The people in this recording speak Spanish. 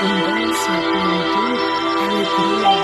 abundância, plenitude, alegria.